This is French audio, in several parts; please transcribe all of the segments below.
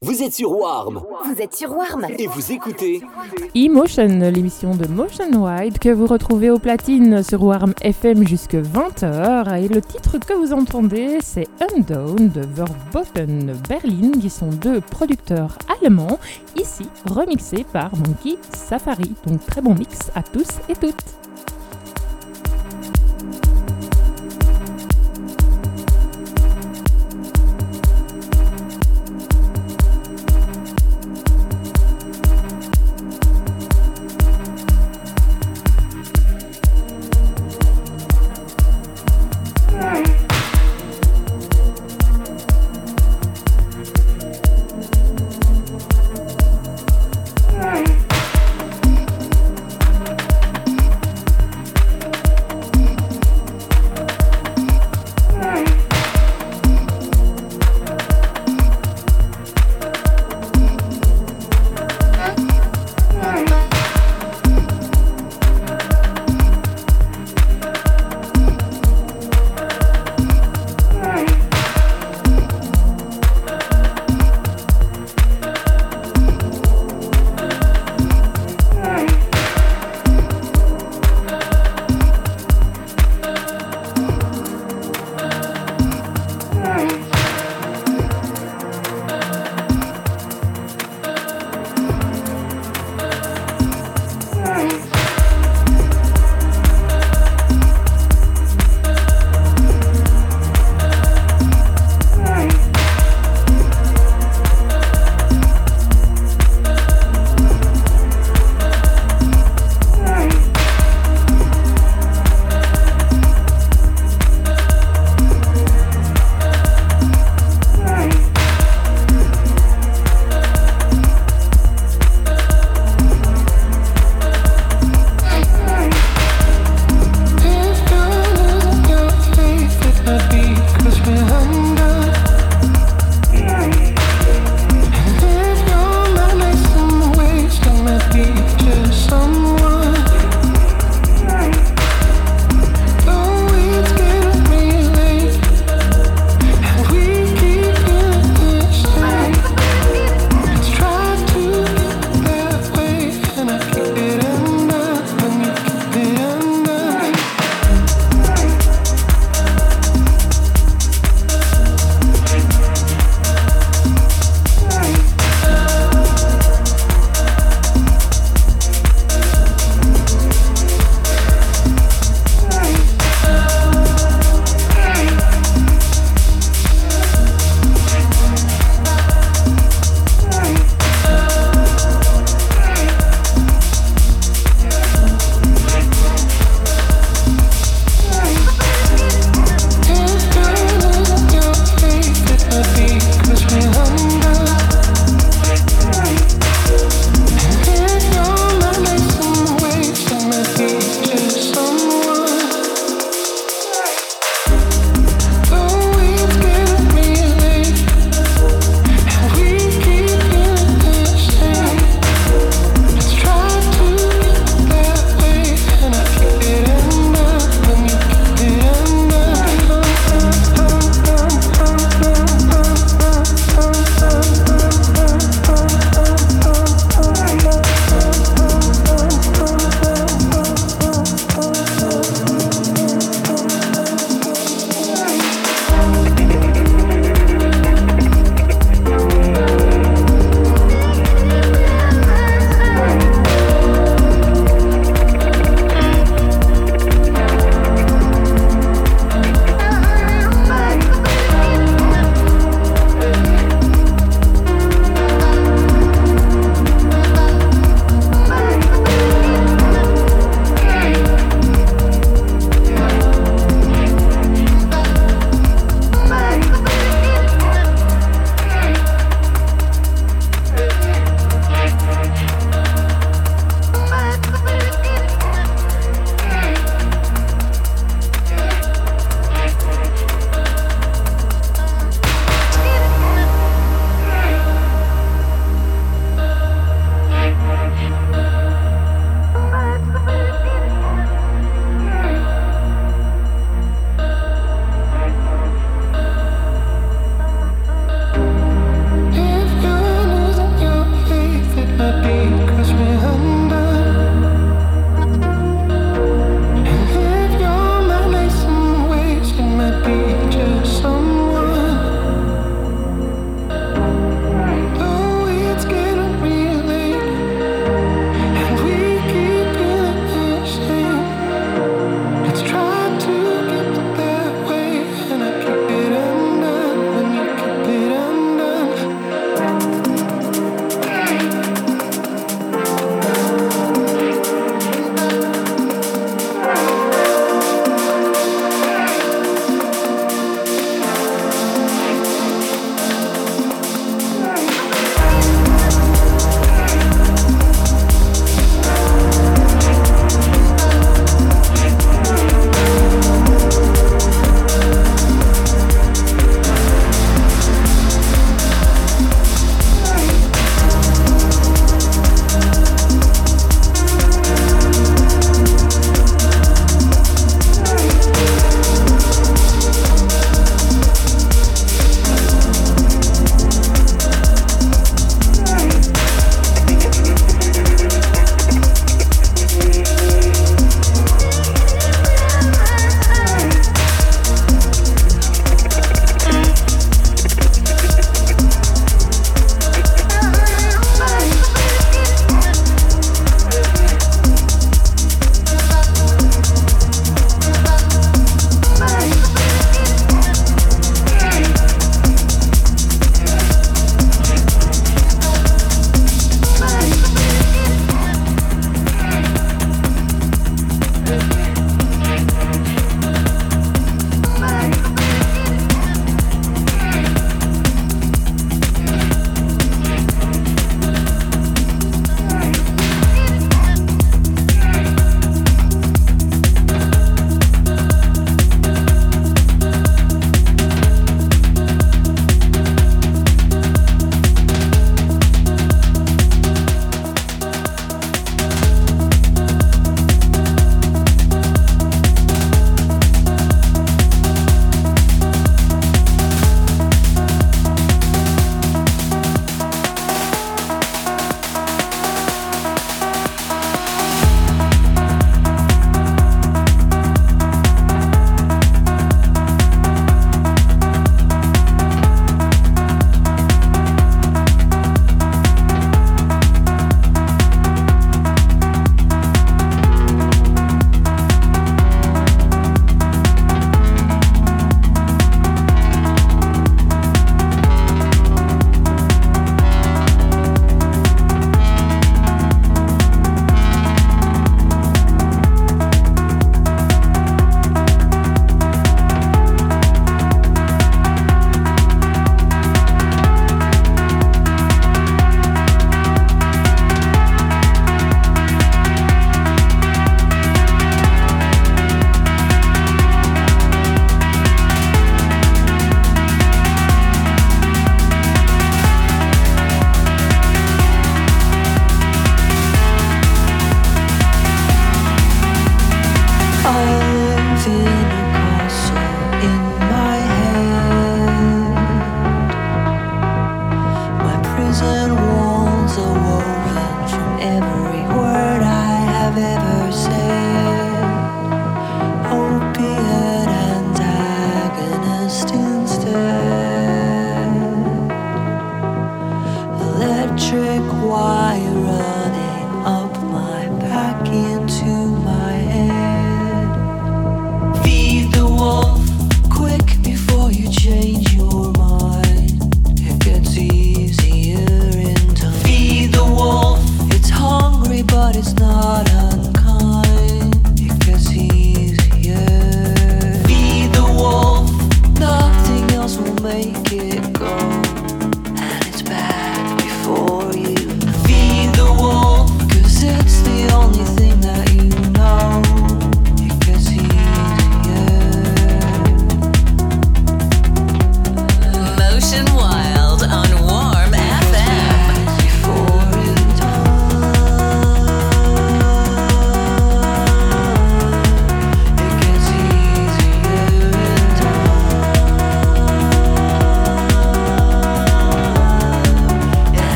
Vous êtes sur Warm Vous êtes sur Warm et vous écoutez E-Motion, l'émission de Motion Wide que vous retrouvez au platine sur Warm FM jusque 20h. Et le titre que vous entendez, c'est Undown de Verboten Berlin, qui sont deux producteurs allemands, ici remixés par Monkey Safari. Donc très bon mix à tous et toutes.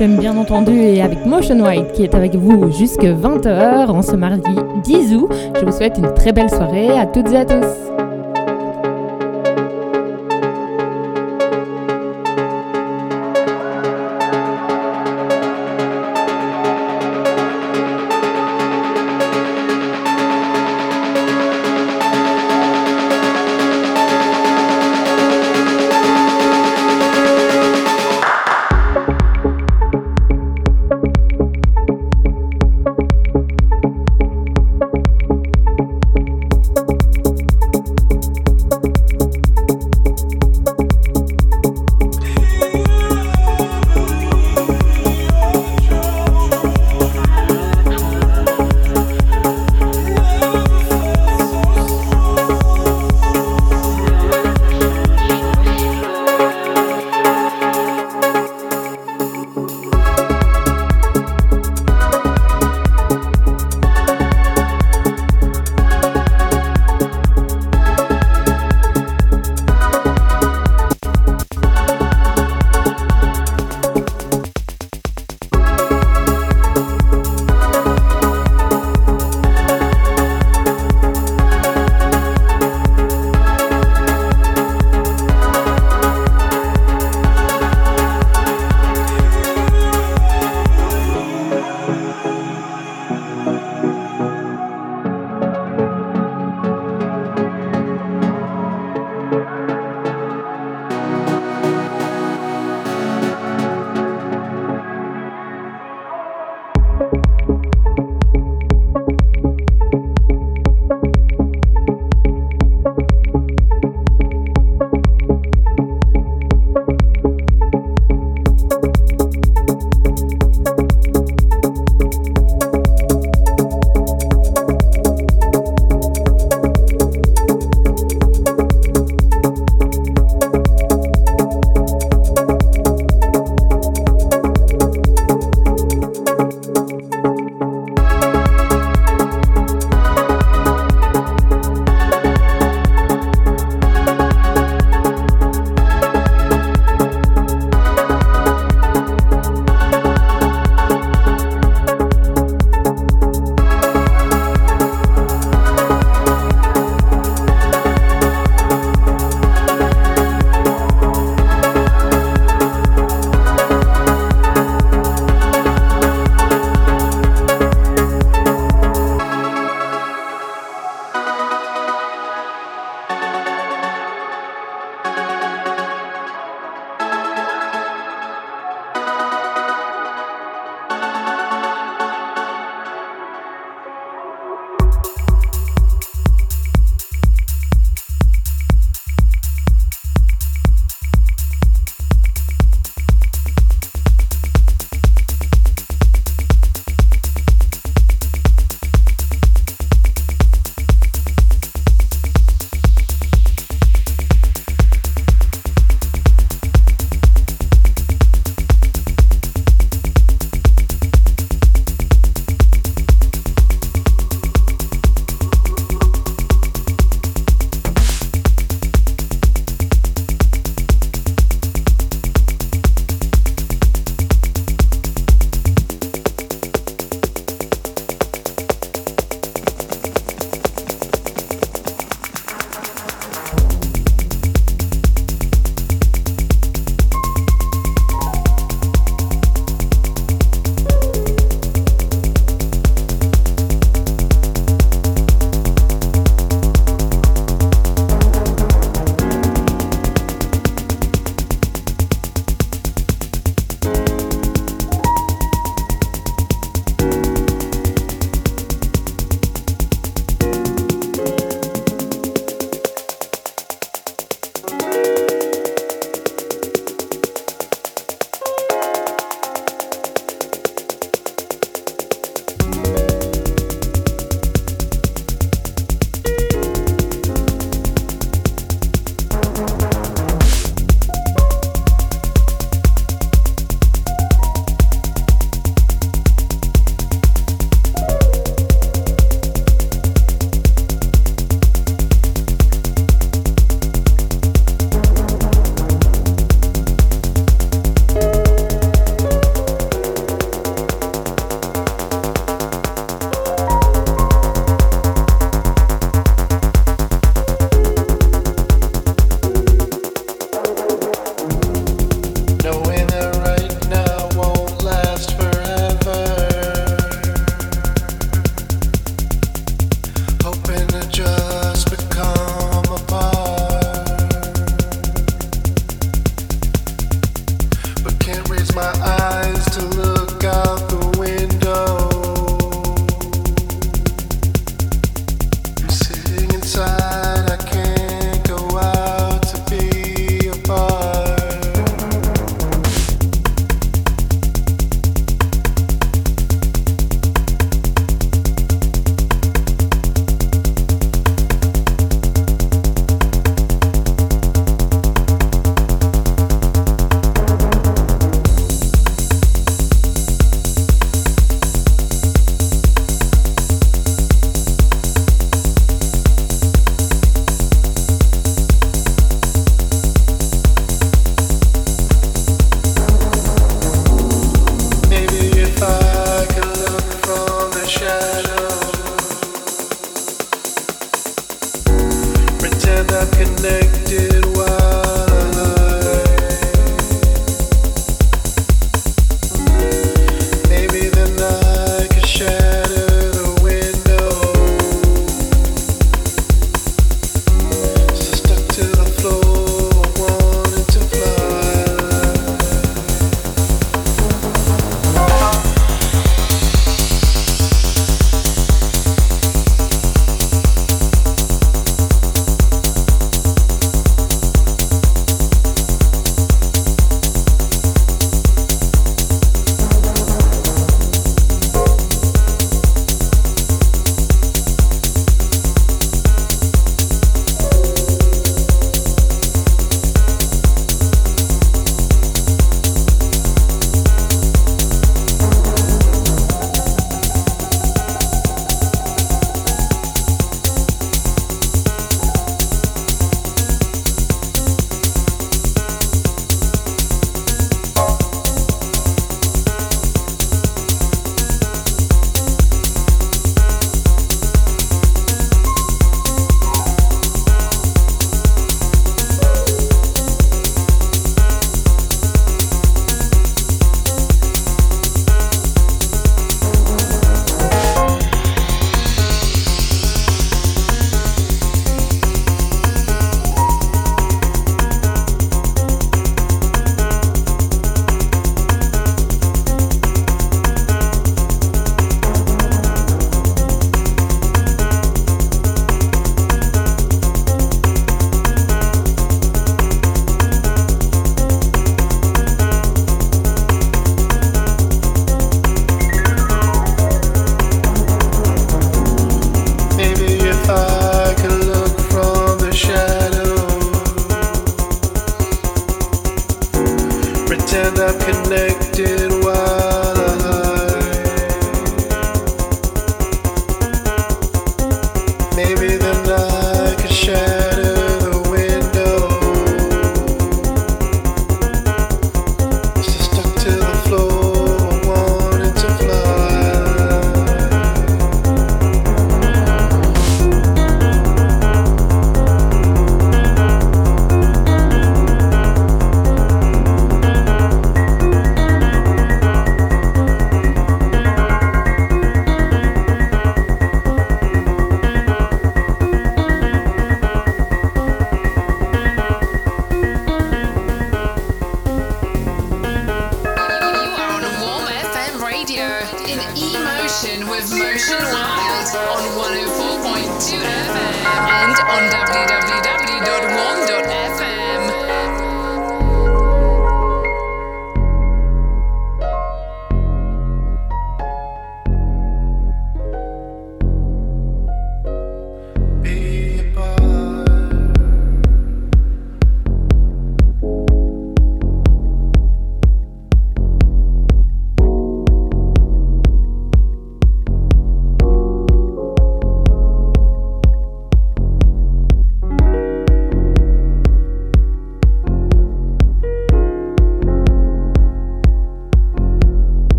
Bien entendu et avec Motion White qui est avec vous jusque 20h en ce mardi 10 août. Je vous souhaite une très belle soirée à toutes et à tous.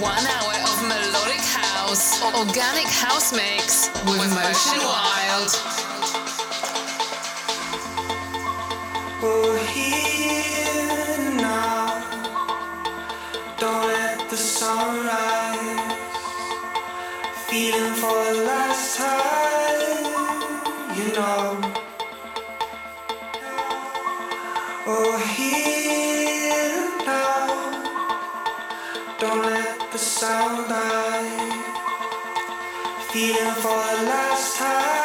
One hour of melodic house, organic house mix with, with Motion Wild. We're here now. Don't let the sunrise. Feeling for the last time, you know. soundbite, feeling for the last time.